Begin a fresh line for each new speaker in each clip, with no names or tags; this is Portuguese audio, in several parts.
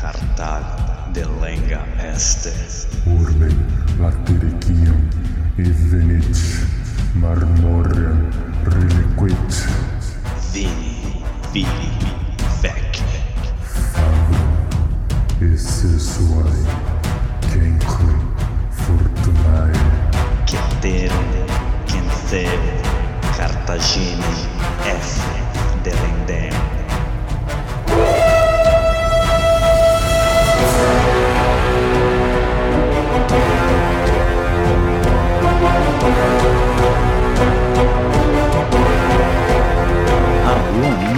Cartal de lenga este.
Urbe latericium e venit marmorem reliquit
Vini, vili, vec.
fabrum e sessuae cenque fortunae
Ceterum, Cenceu, Cartagine, F. Delendem.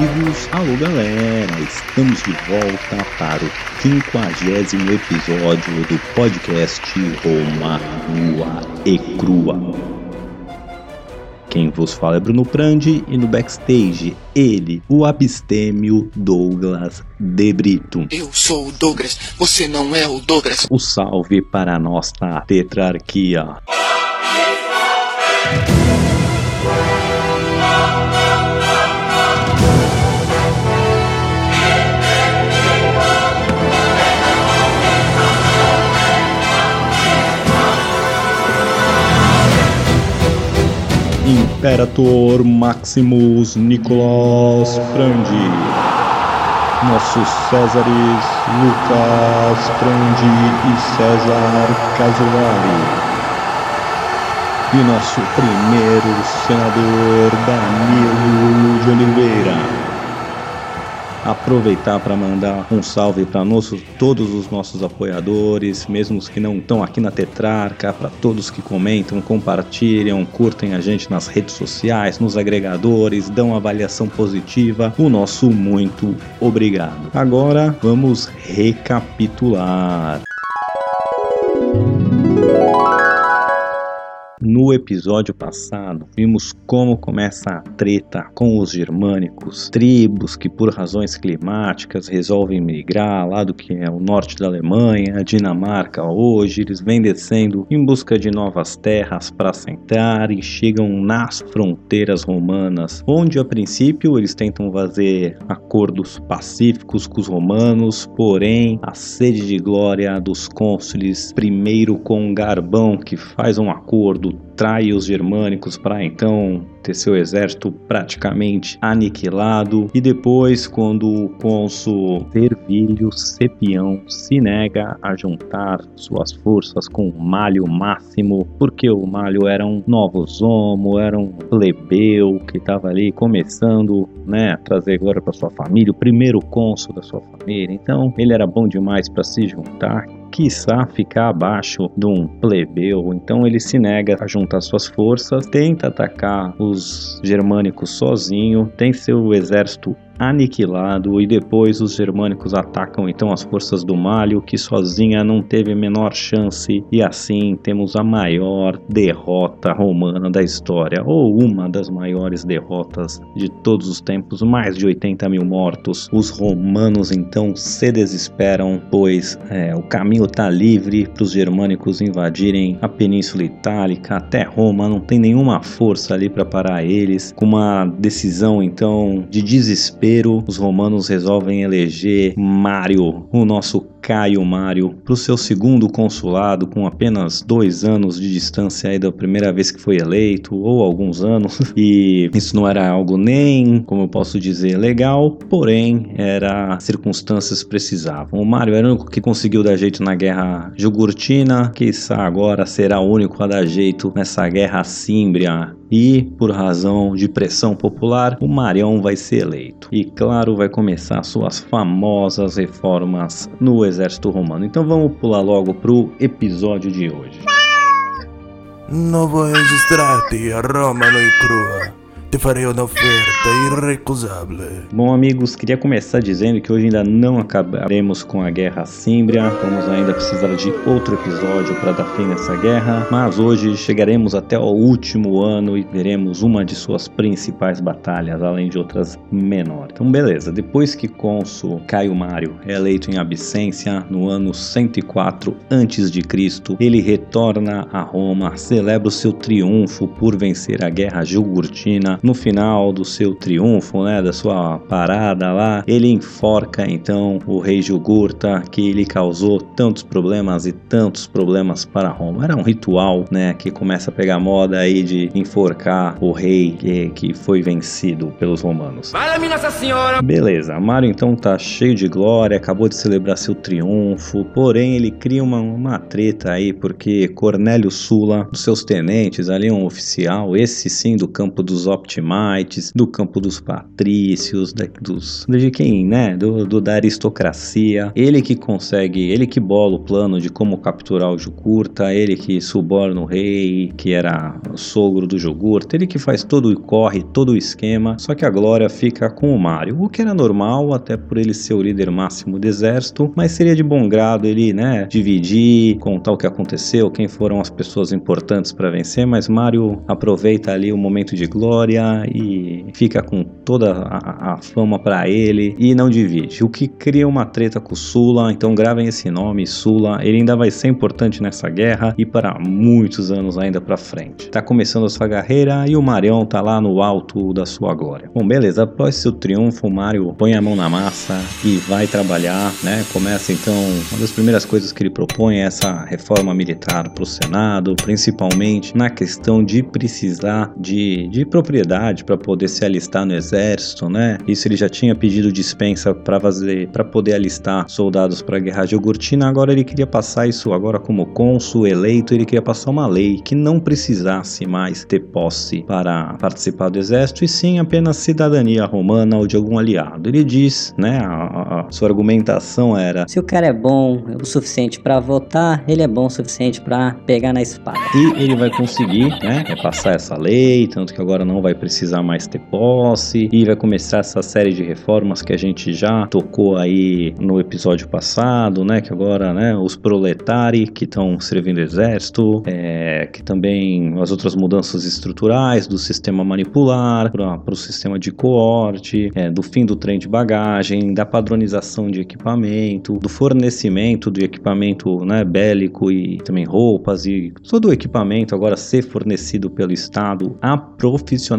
Amigos, alô galera, estamos de volta para o quinquagésimo episódio do podcast Roma Nua e Crua. Quem vos fala é Bruno Prandi e no backstage ele, o abstêmio Douglas De Brito.
Eu sou o Douglas, você não é o Douglas.
O salve para a nossa tetrarquia. Imperator Maximus Nicolas Frandi. Nossos Césares Lucas Frandi e César Casolari. E nosso primeiro senador Danilo de Oliveira aproveitar para mandar um salve para todos os nossos apoiadores, mesmo os que não estão aqui na Tetrarca, para todos que comentam, compartilham, curtem a gente nas redes sociais, nos agregadores, dão avaliação positiva. O nosso muito obrigado. Agora vamos recapitular. No episódio passado, vimos como começa a treta com os germânicos, tribos que por razões climáticas resolvem migrar lá do que é o norte da Alemanha, a Dinamarca hoje, eles vêm descendo em busca de novas terras para assentar e chegam nas fronteiras romanas, onde a princípio eles tentam fazer acordos pacíficos com os romanos, porém a sede de glória dos cônsules, primeiro com Garbão, que faz um acordo trai os germânicos para então ter seu exército praticamente aniquilado. E depois quando o cônsul Servilho Cepião se nega a juntar suas forças com o Malho Máximo porque o Malho era um novozomo, era um plebeu que estava ali começando né, a trazer glória para sua família, o primeiro cônsul da sua família, então ele era bom demais para se juntar quiçá ficar abaixo de um plebeu, então ele se nega a juntar suas forças, tenta atacar os germânicos sozinho, tem seu exército aniquilado e depois os germânicos atacam então as forças do Malho, que sozinha não teve a menor chance, e assim temos a maior derrota romana da história, ou uma das maiores derrotas de todos os tempos, mais de 80 mil mortos. Os romanos então se desesperam, pois é, o caminho está livre para os germânicos invadirem a Península Itálica até Roma, não tem nenhuma força ali para parar eles, com uma decisão então de desespero os romanos resolvem eleger Mário, o nosso Caio Mário, para o seu segundo consulado, com apenas dois anos de distância aí da primeira vez que foi eleito, ou alguns anos, e isso não era algo nem, como eu posso dizer, legal, porém, era circunstâncias precisavam. O Mário era o único que conseguiu dar jeito na guerra jugurtina, que agora será o único a dar jeito nessa guerra símbria e, por razão de pressão popular, o Marião vai ser eleito. E, claro, vai começar suas famosas reformas no exército romano. Então vamos pular logo pro episódio de hoje.
Novo registrati a Roma noi crua. Te farei uma oferta irrecusável.
Bom, amigos, queria começar dizendo que hoje ainda não acabaremos com a Guerra Símbria. Vamos ainda precisar de outro episódio para dar fim nessa guerra. Mas hoje chegaremos até o último ano e veremos uma de suas principais batalhas, além de outras menores. Então, beleza. Depois que cônsul Caio Mário é eleito em absência no ano 104 a.C., ele retorna a Roma, celebra o seu triunfo por vencer a Guerra Jugurtina no final do seu triunfo, né, da sua parada lá, ele enforca então o rei Jugurta que lhe causou tantos problemas e tantos problemas para Roma. Era um ritual, né, que começa a pegar moda aí de enforcar o rei que, que foi vencido pelos romanos.
Fala-me Nossa Senhora!
Beleza, Mário então tá cheio de glória, acabou de celebrar seu triunfo, porém ele cria uma, uma treta aí porque Cornélio Sula, dos seus tenentes, ali um oficial, esse sim do campo dos Do campo dos patrícios, da, dos, de quem, né, do, do, da aristocracia, ele que consegue, ele que bola o plano de como capturar o Jugurta, ele que suborna o rei, que era sogro do Jugurta, ele que faz todo o corre, todo o esquema, só que a glória fica com o Mário, o que era normal, até por ele ser o líder máximo do exército, mas seria de bom grado ele, né, dividir, contar o que aconteceu, quem foram as pessoas importantes para vencer, mas Mário aproveita ali o momento de glória e fica com toda a, a fama para ele e não divide, o que cria uma treta com o Sula, então gravem esse nome, Sula, ele ainda vai ser importante nessa guerra e para muitos anos ainda para frente. Tá começando a sua carreira e o Marião tá lá no alto da sua glória. Bom, beleza, após seu triunfo, o Mário põe a mão na massa e vai trabalhar, né? Começa então, uma das primeiras coisas que ele propõe é essa reforma militar para o Senado, principalmente na questão de precisar de, de propriedade para poder se alistar no exército, né? Isso ele já tinha pedido dispensa para fazer, para poder alistar soldados para a guerra de Jogurtina. Agora ele queria passar isso agora como cônsul eleito, ele queria passar uma lei que não precisasse mais ter posse para participar do exército e sim apenas cidadania romana ou de algum aliado. Ele diz, né? A, a sua argumentação era:
se o cara é bom o suficiente para votar, ele é bom o suficiente para pegar na espada.
E ele vai conseguir, né? É passar essa lei, tanto que agora não vai precisar mais ter posse e vai começar essa série de reformas que a gente já tocou aí no episódio passado, né? Que agora, né? Os proletari que estão servindo exército, é, que também as outras mudanças estruturais do sistema manipular para o sistema de coorte, é, do fim do trem de bagagem, da padronização de equipamento, do fornecimento de equipamento né, bélico e também roupas e todo o equipamento agora ser fornecido pelo Estado, a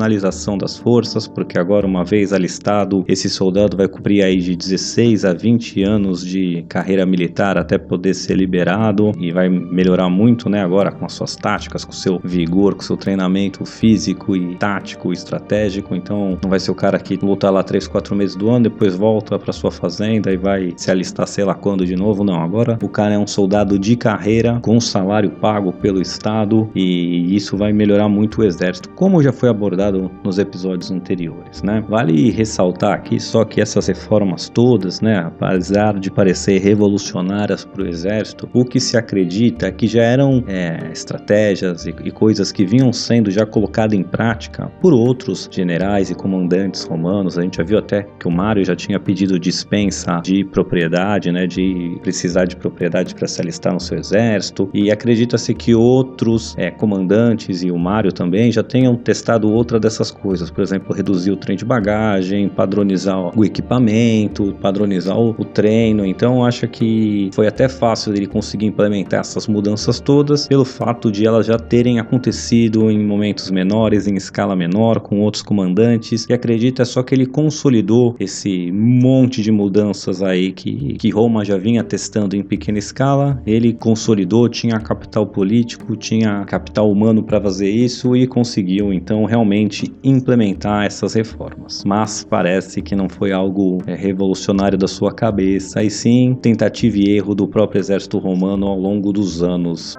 profissionalização das forças, porque agora uma vez alistado, esse soldado vai cumprir aí de 16 a 20 anos de carreira militar até poder ser liberado e vai melhorar muito, né, agora com as suas táticas, com seu vigor, com seu treinamento físico e tático, estratégico, então não vai ser o cara que luta lá 3, 4 meses do ano, depois volta para sua fazenda e vai se alistar sei lá quando de novo, não, agora o cara é um soldado de carreira com salário pago pelo Estado e isso vai melhorar muito o exército, como já foi abordado nos episódios anteriores, né? Vale ressaltar aqui só que essas reformas todas, né, apesar de parecer revolucionárias para o exército, o que se acredita é que já eram é, estratégias e, e coisas que vinham sendo já colocadas em prática por outros generais e comandantes romanos. A gente já viu até que o Mário já tinha pedido dispensa de propriedade, né, de precisar de propriedade para se alistar no seu exército. E acredita-se que outros é, comandantes e o Mário também já tenham testado outra dessas coisas, por exemplo, reduzir o trem de bagagem, padronizar o equipamento, padronizar o, treino. Então, acho que foi até fácil ele conseguir implementar essas mudanças todas pelo fato de elas já terem acontecido em momentos menores, em escala menor, com outros comandantes. E acredita só que ele consolidou esse monte de mudanças aí que, que Roma já vinha testando em pequena escala. Ele consolidou, tinha capital político, tinha capital humano para fazer isso e conseguiu então realmente implementar essas reformas. Mas parece que não foi algo é, revolucionário da sua cabeça, e sim tentativa e erro do próprio exército romano ao longo dos anos.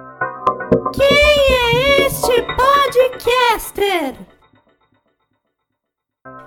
Quem é este podcaster?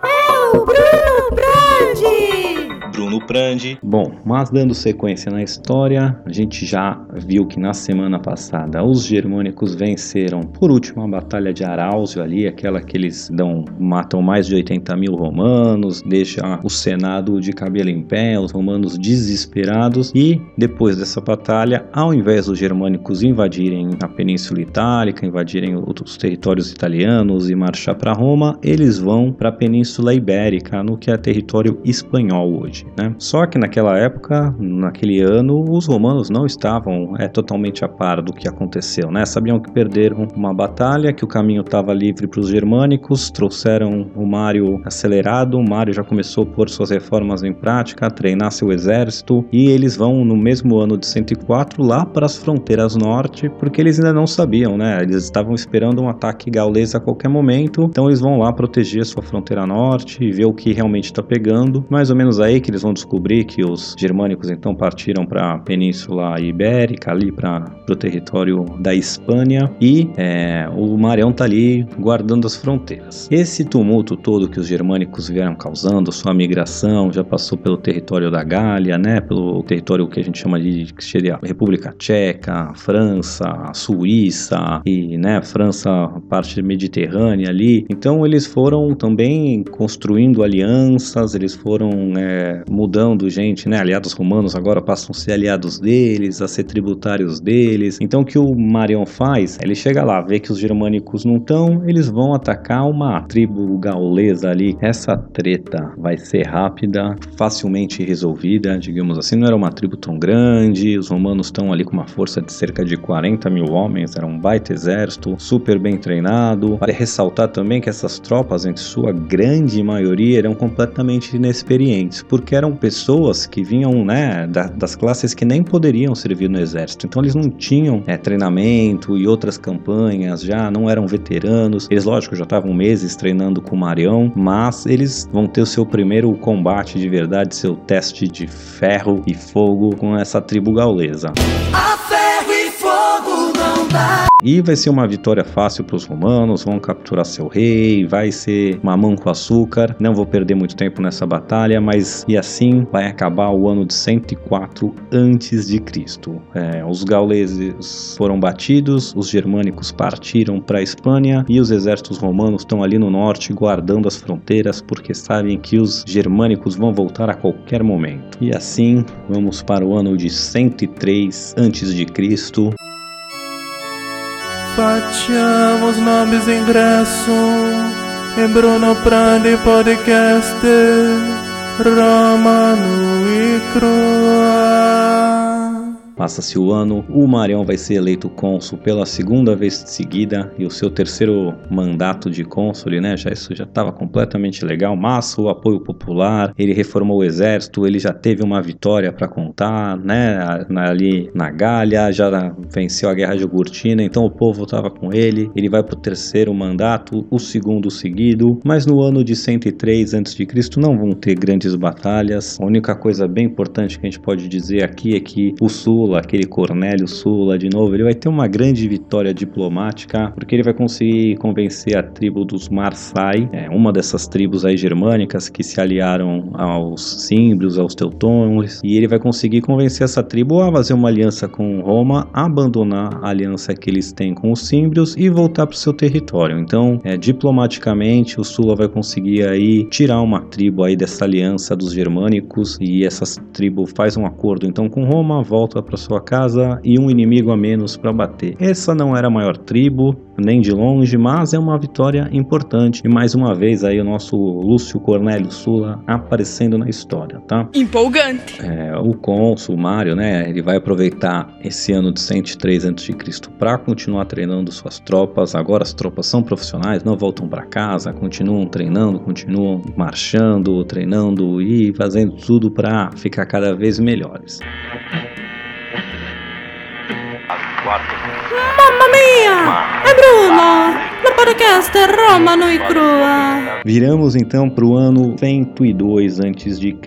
É o Bruno Brandi!
Bruno Prandi. Bom, mas dando sequência na história, a gente já viu que na semana passada os germânicos venceram por último a batalha de Arausio ali, aquela que eles dão, matam mais de 80 mil romanos, deixa o senado de cabelo em pé, os romanos desesperados e depois dessa batalha, ao invés dos germânicos invadirem a Península Itálica, invadirem outros territórios italianos e marchar para Roma, eles vão para a Península Ibérica, no que é território espanhol hoje. Né? Só que naquela época, naquele ano, os romanos não estavam é, totalmente a par do que aconteceu, né? Sabiam que perderam uma batalha, que o caminho estava livre para os germânicos, trouxeram o Mário acelerado, o Mário já começou a pôr suas reformas em prática, a treinar seu exército, e eles vão no mesmo ano de 104 lá para as fronteiras norte, porque eles ainda não sabiam, né? Eles estavam esperando um ataque gaulês a qualquer momento, então eles vão lá proteger sua fronteira norte e ver o que realmente está pegando. Mais ou menos aí que eles vão descobrir que os germânicos então partiram para a Península Ibérica, ali para o território da Espanha, e é, o Marião tá ali guardando as fronteiras. Esse tumulto todo que os germânicos vieram causando, sua migração já passou pelo território da Gália, né, pelo território que a gente chama de que seria República Tcheca, França, Suíça e, né, França, parte mediterrânea ali. Então eles foram também construindo alianças, eles foram é, mudando gente, né, aliados romanos agora passam a ser aliados deles, a ser tributários deles. Então o que o Marion faz, ele chega lá, vê que os germânicos não estão, eles vão atacar uma tribo gaulesa ali. Essa treta vai ser rápida, facilmente resolvida, digamos assim, não era uma tribo tão grande, os romanos estão ali com uma força de cerca de 40 mil homens, era um baita exército, super bem treinado. Vale ressaltar também que essas tropas, em sua grande maioria, eram completamente inexperientes, porque eram pessoas que vinham né, da, das classes que nem poderiam servir no exército, então eles não tinham é, treinamento e outras campanhas já, não eram veteranos, eles, lógico, já estavam meses treinando com o Marião, mas eles vão ter o seu primeiro combate de verdade, seu teste de ferro e fogo com essa tribo gaulesa.
A ferro e
E vai ser uma vitória fácil para os romanos, vão capturar seu rei, vai ser mamão com açúcar. Não vou perder muito tempo nessa batalha, mas e assim vai acabar o ano de 104 antes de Cristo. É, os gauleses foram batidos, os germânicos partiram para a Espanha e os exércitos romanos estão ali no norte guardando as fronteiras porque sabem que os germânicos vão voltar a qualquer momento. E assim vamos para o ano de 103 antes de Cristo.
Facciamo snobis ingresso e Bruno Prandi podcast Romano e Crua.
Passa-se o ano, o Marião vai ser eleito cônsul pela segunda vez seguida e o seu terceiro mandato de cônsul, né? Já isso já estava completamente legal, mas o apoio popular, ele reformou o exército, ele já teve uma vitória para contar, né? Ali na Gália, já venceu a guerra de Jugurtina, então o povo estava com ele. Ele vai para o terceiro mandato, o segundo seguido, mas no ano de 103 a.C. não vão ter grandes batalhas. A única coisa bem importante que a gente pode dizer aqui é que o Sula, aquele Cornélio Sula, de novo, ele vai ter uma grande vitória diplomática, porque ele vai conseguir convencer a tribo dos Marsai, é, uma dessas tribos aí germânicas que se aliaram aos símbrios, aos teutônios, e ele vai conseguir convencer essa tribo a fazer uma aliança com Roma, abandonar a aliança que eles têm com os símbrios e voltar para o seu território. Então, é, diplomaticamente, o Sula vai conseguir aí tirar uma tribo aí dessa aliança dos germânicos e essa tribo faz um acordo então com Roma, volta para sua casa e um inimigo a menos para bater. Essa não era a maior tribo, nem de longe, mas é uma vitória importante. E mais uma vez aí o nosso Lúcio Cornélio Sula aparecendo na história, tá?
Empolgante.
É, o cônsul Mário, né, ele vai aproveitar esse ano de 103 a.C. para continuar treinando suas tropas. Agora as tropas são profissionais, não voltam para casa, continuam treinando, continuam marchando, treinando e fazendo tudo para ficar cada vez melhores.
Mamma mia! É Bruno! No podcast Romano e Crua.
Viramos então para o ano 102 a.C.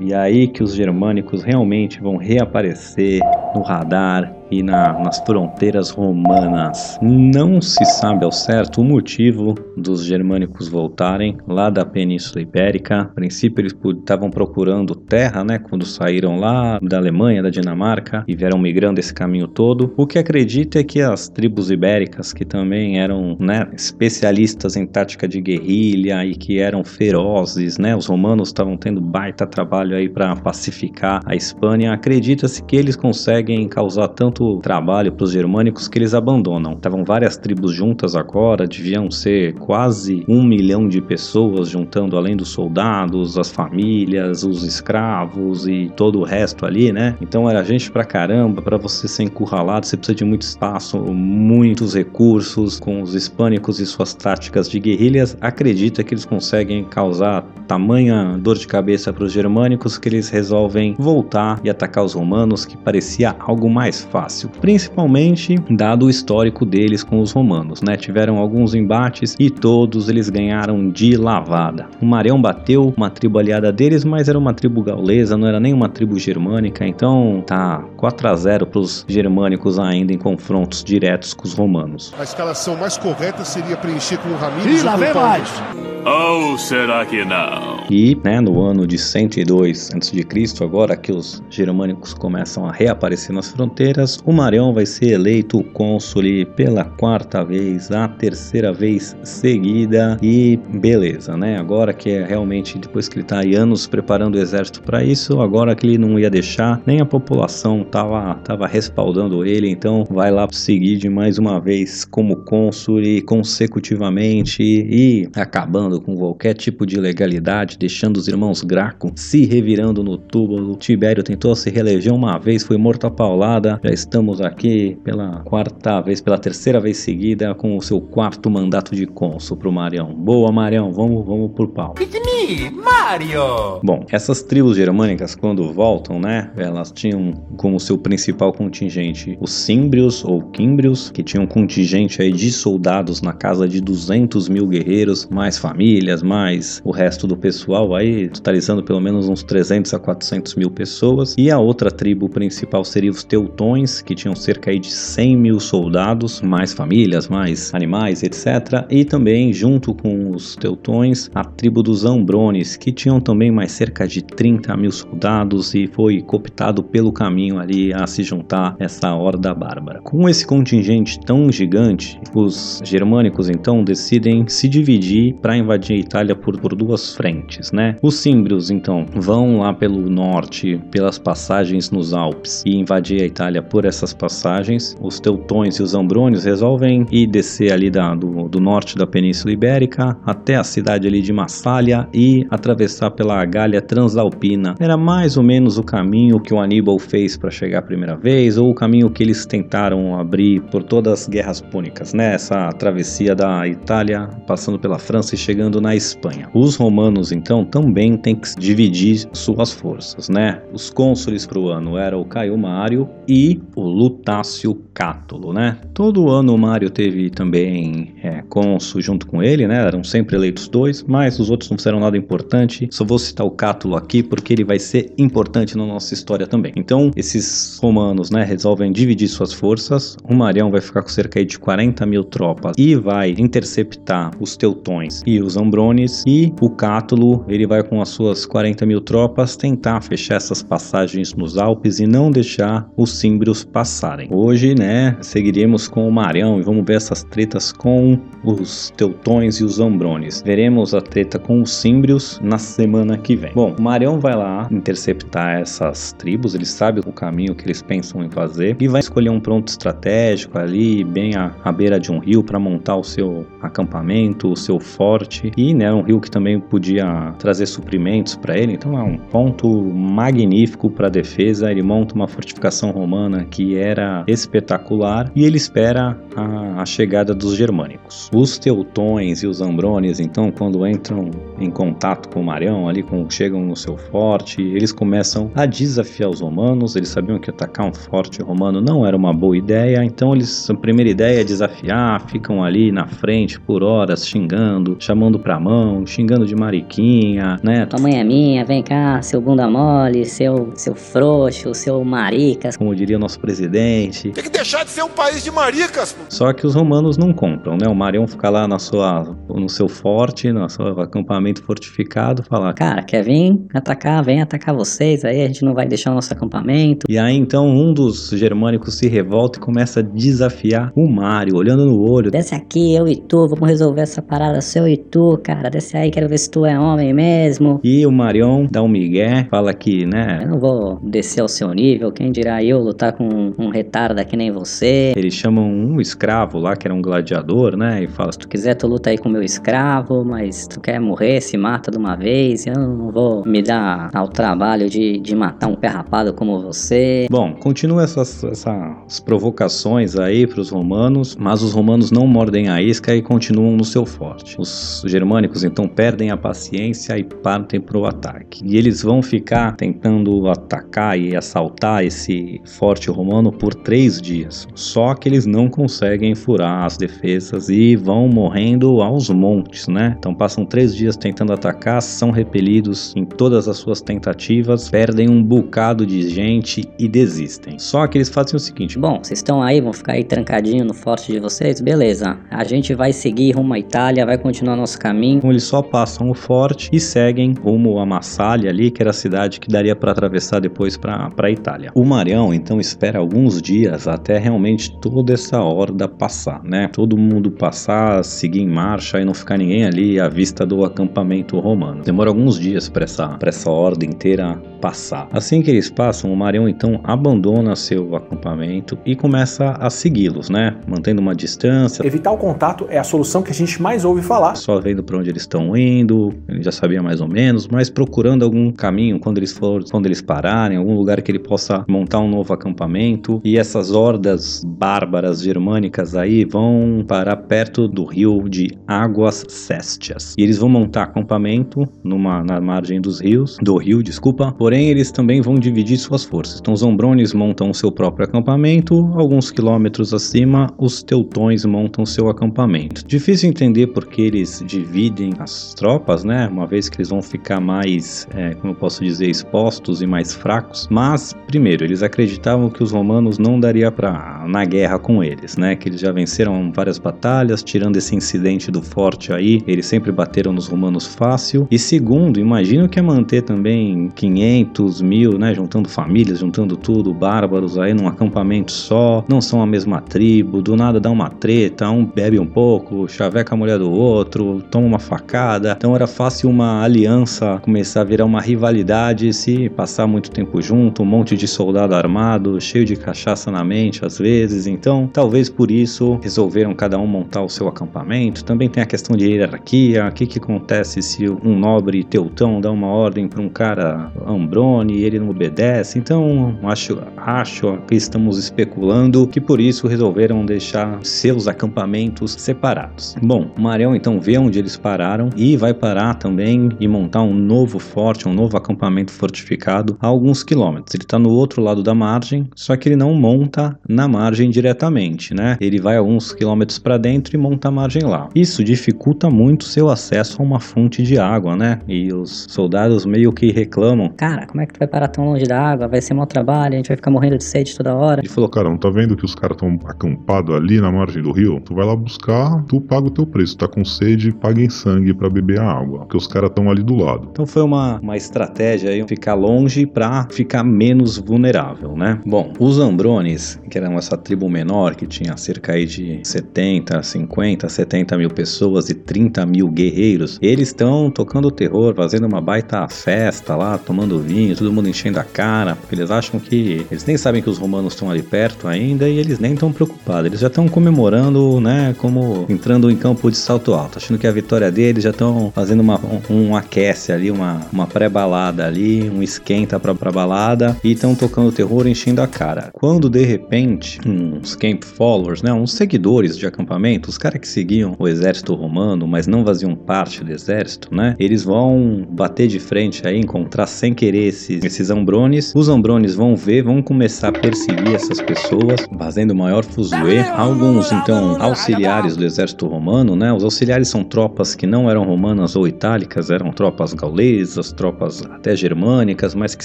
E é aí que os germânicos realmente vão reaparecer no radar e na- nas fronteiras romanas. Não se sabe ao certo o motivo dos germânicos voltarem lá da Península Ibérica. A princípio eles estavam procurando terra, né, quando saíram lá da Alemanha, da Dinamarca e vieram migrando esse caminho todo. O que acredita é que as tribos ibéricas, que também eram, né, especialistas em tática de guerrilha e que eram ferozes, né, os romanos estavam tendo baita trabalho aí para pacificar a Espanha. Acredita-se que eles conseguem causar tanto trabalho para os germânicos que eles abandonam. Estavam várias tribos juntas agora, deviam ser quase um milhão de pessoas juntando além dos soldados, as famílias, os escravos e todo o resto ali, né? Então era gente pra caramba, para você ser encurralado, você precisa de muito espaço, muitos recursos. Com os hispânicos e suas táticas de guerrilhas, acredita que eles conseguem causar tamanha dor de cabeça para os germânicos que eles resolvem voltar e atacar os romanos, que parecia algo mais fácil, principalmente dado o histórico deles com os romanos, né? Tiveram alguns embates e todos eles ganharam de lavada. O Marião bateu uma tribo aliada deles, mas era uma tribo gaulesa, não era nem uma tribo germânica, então tá 4 a 0 para os germânicos ainda em confrontos diretos com os romanos.
A escalação mais correta seria preencher com o Ramírez
Ih, lá
e
vem mais.
Ou será que não?
E, né, no ano de 102 a.C., agora que os germânicos começam a reaparecer nas fronteiras, o Marião vai ser eleito cônsule pela quarta vez, a terceira vez seguida e beleza, né? Agora que é realmente depois que ele tá aí anos preparando o exército para isso, agora que ele não ia deixar, nem a população tava tava respaldando ele, então vai lá seguir de mais uma vez como cônsule consecutivamente e acabando com qualquer tipo de legalidade, deixando os irmãos Graco se revirando no túmulo. Tibério tentou se reeleger uma vez, foi morto a paulada. Já estamos aqui pela quarta vez, pela terceira vez seguida, com o seu quarto mandato de cônsul pro Marião. Boa, Marião, vamos, vamos por pau.
Me, Mario!
Bom, essas tribos germânicas, quando voltam, né, elas tinham como seu principal contingente os Címbrios ou Químbrios, que tinham um contingente aí de soldados na casa de 200 mil guerreiros, mais famílias, mais o resto do pessoal aí, totalizando pelo menos uns 300 a 400 mil pessoas. E a outra tribo principal seria os Teutões, que tinham cerca aí de 100 mil soldados, mais famílias, mais animais, etc. E também, junto com os Teutões, a tribo dos Ambrones, que tinham também mais cerca de 30 mil soldados e foi cooptado pelo caminho ali a se juntar essa horda bárbara. Com esse contingente tão gigante, os germânicos então decidem se dividir para invadir a Itália por, por duas frentes, né? Os Címbrios então vão lá pelo norte, pelas passagens nos Alpes e invadir a Itália por essas passagens. Os Teutões e os Ambrones resolvem ir descer ali da, do, do norte da Península Ibérica até a cidade ali de Massália e atravessar pela Gália Transalpina. Era mais ou menos o caminho que o Aníbal fez para chegar a primeira vez, ou o caminho que eles tentaram abrir por todas as guerras púnicas, né? Essa travessia da Itália, passando pela França e chegando na Espanha. Os romanos, então, também têm que dividir suas forças, né? Os cônsules para o ano eram o Caio Mário e o Lutácio Cátulo, né? Todo ano o Mário teve também é, cônsul junto com ele, né? Eram sempre eleitos dois, mas os outros não fizeram nada importante. Só vou citar o Cátulo aqui porque ele vai ser importante na nossa história também. Então, esses romanos, né, resolvem dividir suas forças. O Marião vai ficar com cerca de 40 mil tropas e vai interceptar os Teutões e os Ambrones. E o Cátulo, ele vai com as suas 40 mil tropas tentar fechar essas passagens nos Alpes e não deixar os Címbrios passarem. Hoje, né, seguiremos com o Marião e vamos ver essas tretas com os Teutões e os Ambrones. Veremos a treta com os Címbrios na semana que vem. Bom, o Marião vai lá interceptar essas tribos, ele sabe o caminho que eles pensam em fazer e vai escolher um ponto estratégico ali, bem à, à beira de um rio, para o seu acampamento, o seu forte. E, né, um rio que também podia trazer suprimentos para ele, então é um ponto magnífico para defesa. Ele monta uma fortificação romana que era espetacular e ele espera a, a chegada dos germânicos. Os teutões e os ambrones, então, quando entram em contato com o Marião, ali quando chegam no seu forte, eles começam a desafiar os romanos. Eles sabiam que atacar um forte romano não era uma boa ideia, então eles a primeira ideia é desafiar, ficam ali na frente por horas xingando, chamando pra mão, xingando de mariquinha, né?
Tua mãe é minha, vem cá, seu bunda mole, seu, seu frouxo, seu maricas.
Como diria o nosso presidente.
Tem que deixar de ser um país de maricas. pô.
Só que os romanos não compram, né? O Marião fica lá na sua no seu forte, no seu acampamento fortificado, falar:
Cara, quer vir atacar? Vem atacar vocês aí, a gente não vai deixar o nosso acampamento.
E aí então um dos germânicos se revolta e começa a desafiar o Mario, olhando no olho.
Desce aqui, eu e tu, vamos resolver essa parada, seu e tu, cara. Desce aí, quero ver se tu é homem mesmo.
E o Marion dá um migué, fala que,
Eu
né,
não vou descer ao seu nível, quem dirá eu lutar com um retarda que nem você.
eles chamam um escravo lá, que era um gladiador, né, e fala,
Se tu quiser, tu luta aí com meu escravo, mas tu quer morrer, se mata de uma vez. Eu não vou me dar ao trabalho de, de matar um pé rapado como você.
Bom, continua essas, essas provocações aí para os romanos, mas os romanos não mordem a isca e continuam no seu forte. Os germânicos então perdem a paciência e partem para o ataque. E eles vão ficar tentando atacar e assaltar esse forte romano por três dias. Só que eles não conseguem furar as defesas e vão morrendo aos montes, né? Então passam três dias tentando atacar, são repelidos em todas as suas tentativas, perdem um bocado de gente e desistem. Só que eles fazem o seguinte:
Bom, vocês estão aí, vão ficar aí trancadinho no forte de vocês? Beleza. A gente vai seguir rumo à Itália, vai continuar nosso caminho.
Então eles só passam o forte e seguem rumo a Massalia ali, que era a cidade que daria para atravessar depois para a Itália. O Marião então espera alguns dias até realmente toda essa horda passar, né? Todo mundo passar, seguir em marcha e não ficar ninguém ali à vista do acampamento romano. Demora alguns dias para essa, pra essa horda inteira passar. Assim que eles passam, o Marião então abandona seu acampamento e começa a segui-los, né? Mantendo uma distância,
Evitar o contato é a solução que a gente mais ouve falar.
só vendo para onde eles estão indo, ele já sabia mais ou menos, mas procurando algum caminho quando eles for, quando eles pararem, algum lugar que ele possa montar um novo acampamento. E essas hordas bárbaras germânicas aí vão parar perto do rio de Águas Céstias. E eles vão montar acampamento numa na margem dos rios, do rio, desculpa. Porém, eles também vão dividir suas forças. Então, os Ombrones montam o seu próprio acampamento, alguns quilômetros acima, os Teutões montam seu acampamento. Difícil entender porque eles dividem as tropas, né? Uma vez que eles vão ficar mais, é, como eu posso dizer, expostos e mais fracos. Mas, primeiro, eles acreditavam que os romanos não daria para na guerra com eles, né? Que eles já venceram várias batalhas, tirando esse incidente do forte aí, eles sempre bateram nos romanos fácil. E segundo, imagino que é manter também 500 mil, né? Juntando famílias, juntando tudo, bárbaros aí num acampamento só, não são a mesma tribo, do nada dá uma treta, um bebe um pouco, chaveca a mulher do outro, toma uma facada. Então era fácil uma aliança começar a virar uma rivalidade se passar muito tempo junto, um monte de soldado armado, cheio de cachaça na mente às vezes. Então, talvez por isso resolveram cada um montar o seu acampamento. Também tem a questão de hierarquia, o que, que acontece se um nobre teutão dá uma ordem para um cara ambrone e ele não obedece. Então, acho, acho que estamos especulando que por isso resolveram deixar seus acampamentos separados. Bom, o Marião então vê onde eles pararam e vai parar também e montar um novo forte, um novo acampamento fortificado a alguns quilômetros. Ele está no outro lado da margem, só que ele não monta na margem diretamente, né? Ele vai alguns quilômetros para dentro e monta a margem lá. Isso dificulta muito seu acesso a uma fonte de água, né? E os soldados meio que reclamam.
Cara, como é que tu vai parar tão longe da água? Vai ser mau trabalho, a gente vai ficar morrendo de sede toda hora.
Ele falou, cara, não tá vendo que os caras estão acampados ali na margem do rio? Tu vai lá buscar, tu paga o teu preço. Tá com sede, paga em sangue pra beber a água. Porque os caras estão ali do lado.
Então foi uma, uma estratégia aí, ficar longe para ficar menos vulnerável, né? Bom, os Ambrones, que eram essa tribo menor que tinha cerca aí de 70, 50, 70 mil pessoas e 30 mil guerreiros, eles estão tocando terror, fazendo uma baita festa lá, tomando vinho, todo mundo enchendo a cara, porque eles acham que eles nem sabem que os romanos estão ali perto ainda e eles nem estão preocupados. Eles já estão comemorando, né, como entrando em campo de salto alto, achando que a vitória deles já estão fazendo uma, um, um aquece ali, uma, uma pré-balada ali, um esquenta pra, pra balada e estão tocando terror, enchendo a cara. Quando de repente, uns camp followers, né, uns seguidores de acampamento, os caras que seguiam o exército romano, mas não faziam parte do exército, né, eles vão bater de frente aí, encontrar sem querer esses, esses ambrones. Os ambrones vão ver, vão começar a perseguir essas pessoas, fazendo maior fuzuê. Alguns, então, auxiliares do exército romano, né, os auxiliares são tropas que não eram romanas ou itálicas, eram tropas gaulesas, tropas até germânicas, mas que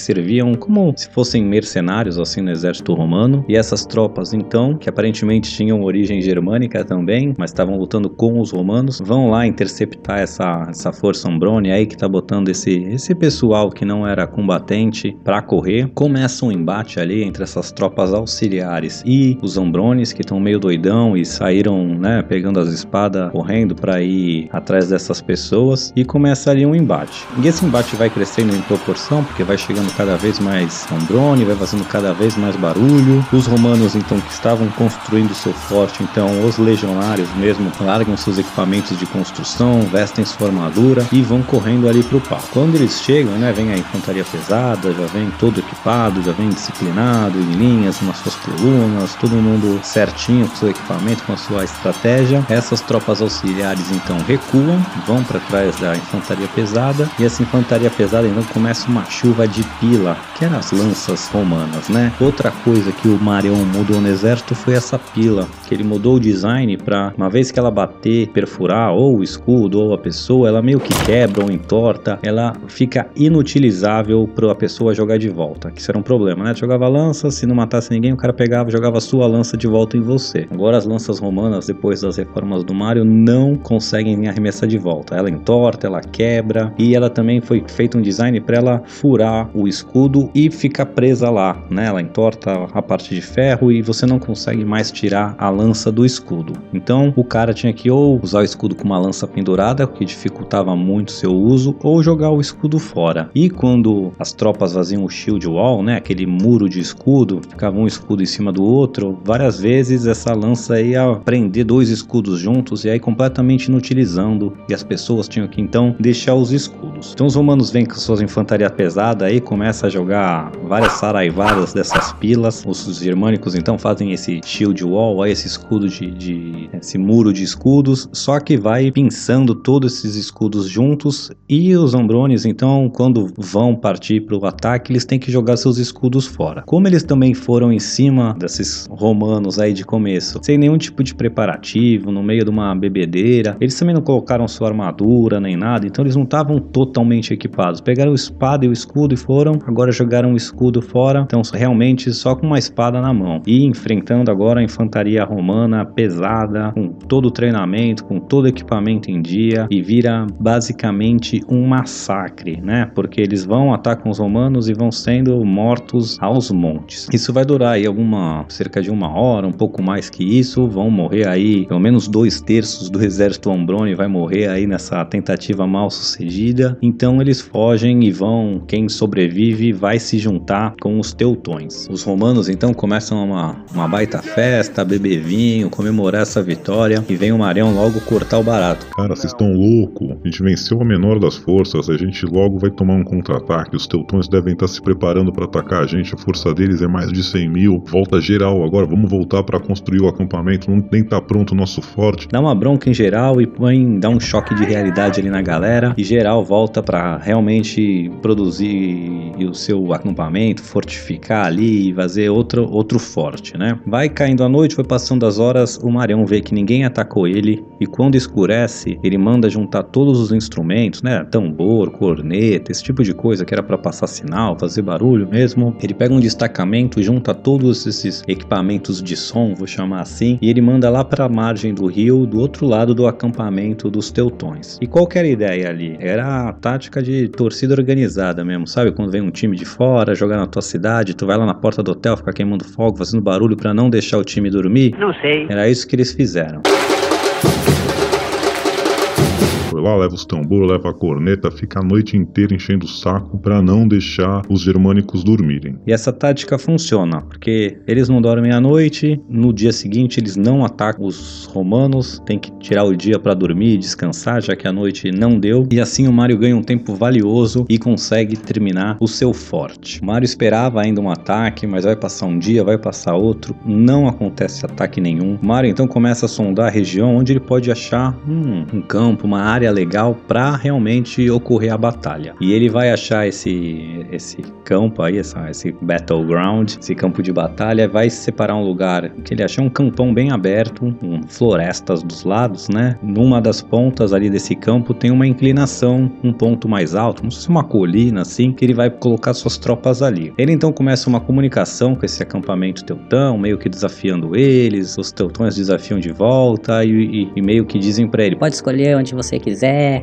serviam como se fossem mercenários assim no exército romano. E essas tropas, então, que aparentemente tinham origem germânica também, mas estavam lutando com os romanos, vão lá interceptar essa, essa força Ombrone aí que tá botando esse, esse pessoal que não era combatente para correr. Começa um embate ali entre essas tropas auxiliares e os Ombrones que estão meio doidão e saíram, né, pegando as espadas, correndo para ir atrás dessas pessoas e começa ali um embate. E esse embate vai crescendo em proporção porque vai chegando cada vez mais Ombrone, vai fazendo cada vez mais barulho. Os romanos então que estavam construindo seu forte, então os legionários mesmo largam seus equipamentos de construção, vestem sua armadura e vão correndo ali pro pau. Quando eles chegam, né, vem a infantaria pesada, já vem todo equipado, já vem disciplinado, em linhas, nas suas colunas, todo mundo certinho com seu equipamento, com a sua estratégia. Essas tropas auxiliares então recuam, vão para trás da infantaria pesada e essa infantaria pesada então começa uma chuva de pila, que eram as lanças romanas, né? Outra coisa que o Marion mudou no exército foi essa pila, que ele mudou o design para uma vez que ela bater, perfurar ou o escudo ou a pessoa, ela meio que quebra ou entorta, ela fica inutilizável para a pessoa jogar de volta. Que isso era um problema, né? Jogava lança, se não matasse ninguém, o cara pegava, jogava a sua lança de volta em você. Agora as lanças romanas, depois das reformas do Mario, não conseguem arremessar de volta. Ela entorta, ela quebra e ela também foi feito um design para ela furar o escudo e ficar presa lá, né? Ela entorta a parte de ferro e você não consegue mais tirar a lança do escudo. Então o cara tinha que ou usar o escudo com uma lança pendurada, o que dificultava muito seu uso, ou jogar o escudo fora. E quando as tropas faziam o shield wall, né, aquele muro de escudo, ficava um escudo em cima do outro, várias vezes essa lança ia prender dois escudos juntos e aí completamente inutilizando, e as pessoas tinham que então deixar os escudos. Então os romanos vêm com suas infantaria pesada aí começa a jogar várias saraivadas dessas pilas. Os germânicos então fazem esse shield wall, aí esse escudo de, de esse muro de escudos, só que vai pinçando todos esses escudos juntos e os Ambrones então quando vão partir para o ataque eles têm que jogar seus escudos fora. Como eles também foram em cima desses romanos aí de começo, sem nenhum tipo de preparativo, no meio de uma bebedeira, eles também não colocaram sua armadura nem nada, então eles não estavam totalmente equipados. Pegaram a espada e o escudo e foram, agora jogaram o escudo fora, então realmente só com uma espada na mão e enfrentando agora a infantaria romana pesada, com todo o treinamento, com todo o equipamento em dia e vira basicamente um massacre, né? Porque eles vão atacam os romanos e vão sendo mortos aos montes. Isso vai durar aí alguma cerca de uma hora, um pouco mais que isso, vão morrer aí pelo menos dois terços do exército Ombrone vai morrer aí nessa tentativa mal sucedida. Então eles fogem e vão, quem sobrevive vai se juntar com os teutões. Os romanos então começam uma, uma baita festa, beber vinho, comemorar essa vitória e vem o Marião logo cortar o barato.
Cara, vocês estão louco? A gente venceu a menor das forças, a gente logo vai tomar um contra-ataque. Os teutões devem estar se preparando para atacar a gente, a força deles é mais de 100 mil. Volta geral agora, vamos voltar para construir o acampamento, não nem tá pronto o nosso forte.
Dá uma bronca em geral e põe, dá um choque de realidade ali na galera e geral volta para realmente produzir o seu acampamento, fortificar ali e fazer outro, outro forte, né? Vai caindo a noite, foi passando as horas, o Marião vê que ninguém atacou ele e quando escurece, ele manda juntar todos os instrumentos, né? Tambor, corneta, esse tipo de coisa que era para passar sinal, fazer barulho mesmo. Ele pega um destacamento, junta todos esses equipamentos de som, vou chamar assim, e ele manda lá para a margem do rio, do outro lado do acampamento dos teutões. E qual que era a ideia ali? Era a tática de torcida organizada mesmo, sabe? Quando vem um time de fora jogar na tua cidade, tu vai lá na porta do hotel, ficar queimando fogo, fazendo barulho para não deixar o time dormir.
Não sei.
Era isso que eles fizeram.
Foi lá, leva os tambor, leva a corneta, fica a noite inteira enchendo o saco para não deixar os germânicos dormirem.
E essa tática funciona, porque eles não dormem à noite, no dia seguinte eles não atacam os romanos, tem que tirar o dia para dormir e descansar, já que a noite não deu, e assim o Mario ganha um tempo valioso e consegue terminar o seu forte. O Mario esperava ainda um ataque, mas vai passar um dia, vai passar outro, não acontece ataque nenhum. O Mario então começa a sondar a região onde ele pode achar hum, um campo, uma área área legal para realmente ocorrer a batalha. E ele vai achar esse, esse campo aí, essa, esse battleground, esse campo de batalha, vai separar um lugar que ele achou um campão bem aberto, com florestas dos lados, né? Numa das pontas ali desse campo tem uma inclinação, um ponto mais alto, como se uma colina assim, que ele vai colocar suas tropas ali. Ele então começa uma comunicação com esse acampamento teutão, meio que desafiando eles, os teutões desafiam de volta e, e, e meio que dizem para ele:
Pode escolher onde você quiser,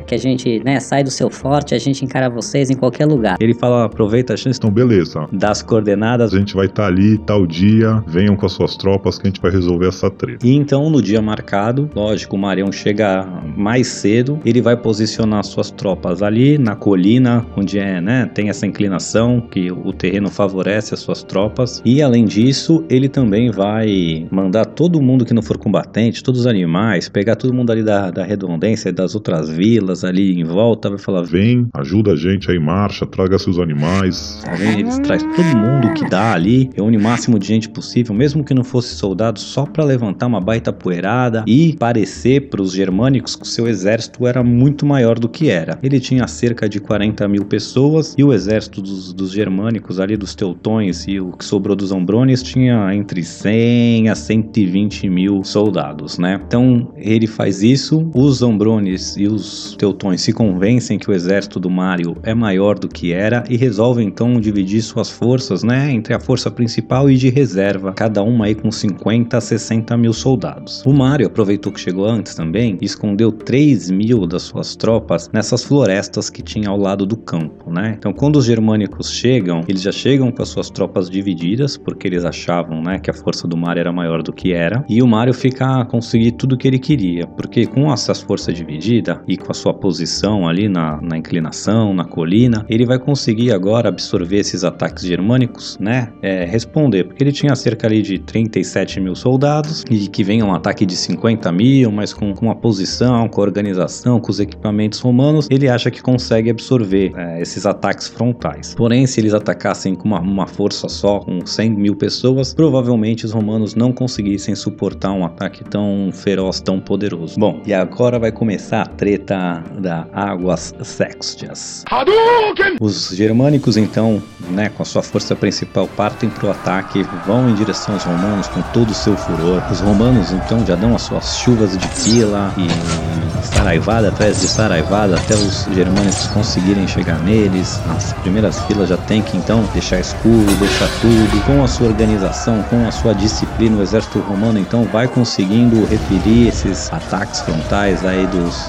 que a gente, né, sai do seu forte, a gente encara vocês em qualquer lugar.
Ele fala: aproveita a chance
Então, beleza.
das coordenadas.
A gente vai estar ali tal dia, venham com as suas tropas que a gente vai resolver essa treta.
E então, no dia marcado, lógico, o Marião chega mais cedo, ele vai posicionar suas tropas ali na colina, onde é, né, tem essa inclinação que o terreno favorece as suas tropas. E além disso, ele também vai mandar todo mundo que não for combatente, todos os animais, pegar todo mundo ali da, da redondência, das outras vilas ali em volta, vai falar:
Vem, ajuda a gente aí, marcha, traga seus animais.
Eles traz todo mundo que dá ali, reúne o máximo de gente possível, mesmo que não fosse soldado, só para levantar uma baita poeirada e parecer para os germânicos que o seu exército era muito maior do que era. Ele tinha cerca de 40 mil pessoas e o exército dos, dos germânicos ali, dos teutões e o que sobrou dos ambrones tinha entre 100 a 120 mil soldados, né? Então ele faz isso, os ambrones e os teutões se convencem que o exército do Mário é maior do que era e resolvem então dividir suas forças, né, entre a força principal e de reserva, cada uma aí com 50 a 60 mil soldados. O Mário aproveitou que chegou antes também e escondeu 3 mil das suas tropas nessas florestas que tinha ao lado do campo, né? Então quando os germânicos chegam, eles já chegam com as suas tropas divididas, porque eles achavam, né, que a força do Mário era maior do que era, e o Mário fica a conseguir tudo o que ele queria, porque com essas forças divididas e com a sua posição ali na, na inclinação, na colina, ele vai conseguir agora absorver esses ataques germânicos, né? É, responder, porque ele tinha cerca ali de 37 mil soldados e que vem um ataque de 50 mil, mas com, com a posição, com a organização, com os equipamentos romanos, ele acha que consegue absorver é, esses ataques frontais. Porém, se eles atacassem com uma, uma força só, com 100 mil pessoas, provavelmente os romanos não conseguissem suportar um ataque tão feroz, tão poderoso. Bom, e agora vai começar a treta da Águas Sextias. Os germânicos, então, né, com a sua força principal, partem para o ataque, vão em direção aos romanos com todo o seu furor. Os romanos, então, já dão as suas chuvas de pila e saraivada atrás de saraivada até os germânicos conseguirem chegar neles. Nas primeiras filas já tem que, então, deixar escuro, deixar tudo. Com a sua organização, com a sua disciplina, o exército romano, então, vai conseguindo repelir esses ataques frontais aí dos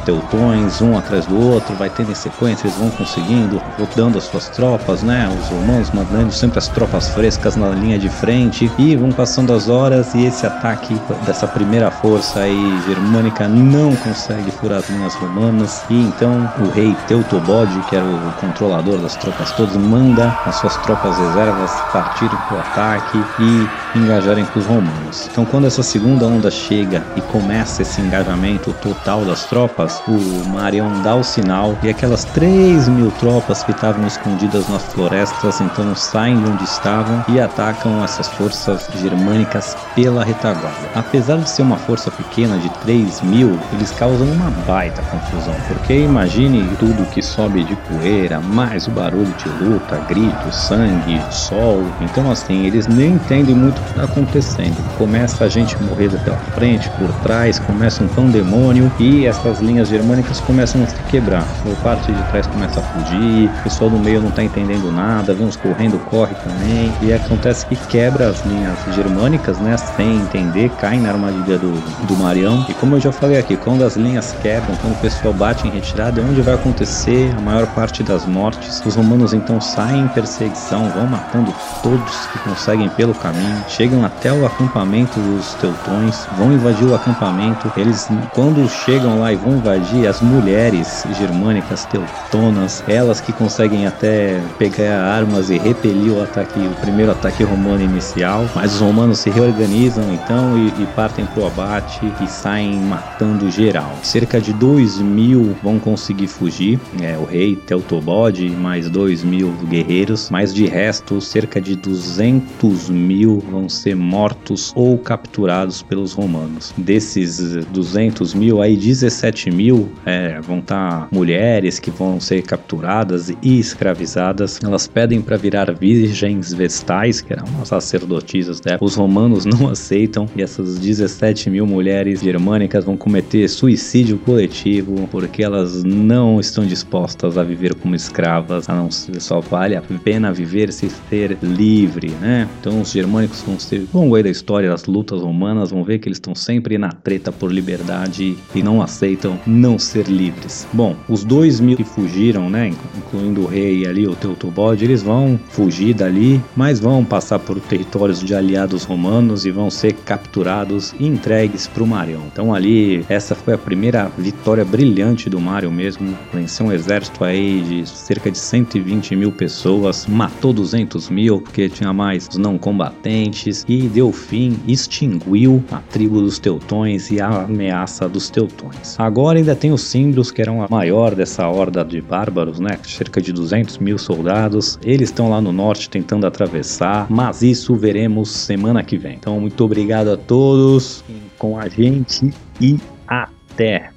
um atrás do outro, vai tendo em sequência, eles vão conseguindo, dando as suas tropas, né? Os romanos mandando sempre as tropas frescas na linha de frente e vão passando as horas e esse ataque dessa primeira força aí germânica não consegue furar as linhas romanas e então o rei Teutobode, que era o controlador das tropas todas, manda as suas tropas reservas partirem para o ataque e engajarem com os romanos. Então quando essa segunda onda chega e começa esse engajamento total das tropas, o Marion dá o sinal e aquelas 3 mil tropas que estavam escondidas nas florestas então saem de onde estavam e atacam essas forças germânicas pela retaguarda. Apesar de ser uma força pequena de 3 mil, eles causam uma baita confusão, porque imagine tudo que sobe de poeira, mais o barulho de luta, gritos, sangue, sol. Então assim, eles nem entendem muito o que está acontecendo. Começa a gente morrer pela frente, por trás, começa um pandemônio e essas linhas germânicas começam a se quebrar. A parte de trás começa a fugir, o pessoal do meio não está entendendo nada, vem uns correndo, corre também, e acontece que quebra as linhas germânicas, né, sem entender, cai na armadilha do, do Marião. E como eu já falei aqui, quando as linhas quebram, quando o pessoal bate em retirada, é onde vai acontecer a maior parte das mortes. Os romanos então saem em perseguição, vão matando todos que conseguem pelo caminho, chegam até o acampamento dos teutões, vão invadir o acampamento. Eles, quando chegam lá e vão invadir, as mulheres germânicas teutonas, elas que conseguem até pegar armas e repelir o ataque, o primeiro ataque romano inicial. Mas os romanos se reorganizam então e, e partem para o abate e saem matando geral. Cerca de 2 mil vão conseguir fugir, é, o rei Teutobode mais 2 mil guerreiros, mas de resto, cerca de 200 mil vão ser mortos ou capturados pelos romanos. Desses 200 mil, aí 17 mil mil é, vão estar mulheres que vão ser capturadas e escravizadas. Elas pedem para virar virgens vestais, que eram umas sacerdotisas né? Os romanos não aceitam e essas 17 mil mulheres germânicas vão cometer suicídio coletivo porque elas não estão dispostas a viver como escravas, a não ser só vale a pena viver se ser livre, né? Então os germânicos vão ser, longo aí da história das lutas romanas, vão ver que eles estão sempre na treta por liberdade e não aceitam não ser livres. Bom, os dois mil que fugiram, né, incluindo o rei ali, o Teutobode, eles vão fugir dali, mas vão passar por territórios de aliados romanos e vão ser capturados e entregues para o Marion. Então ali, essa foi a primeira vitória brilhante do Mario mesmo, venceu um exército aí de cerca de 120 mil pessoas, matou 200 mil porque tinha mais os não combatentes e deu fim, extinguiu a tribo dos Teutões e a ameaça dos Teutões. Agora ainda tem os Símbrios, que eram a maior dessa horda de bárbaros, né? Cerca de 200 mil soldados. Eles estão lá no norte tentando atravessar, mas isso veremos semana que vem. Então, muito obrigado a todos com a gente e até!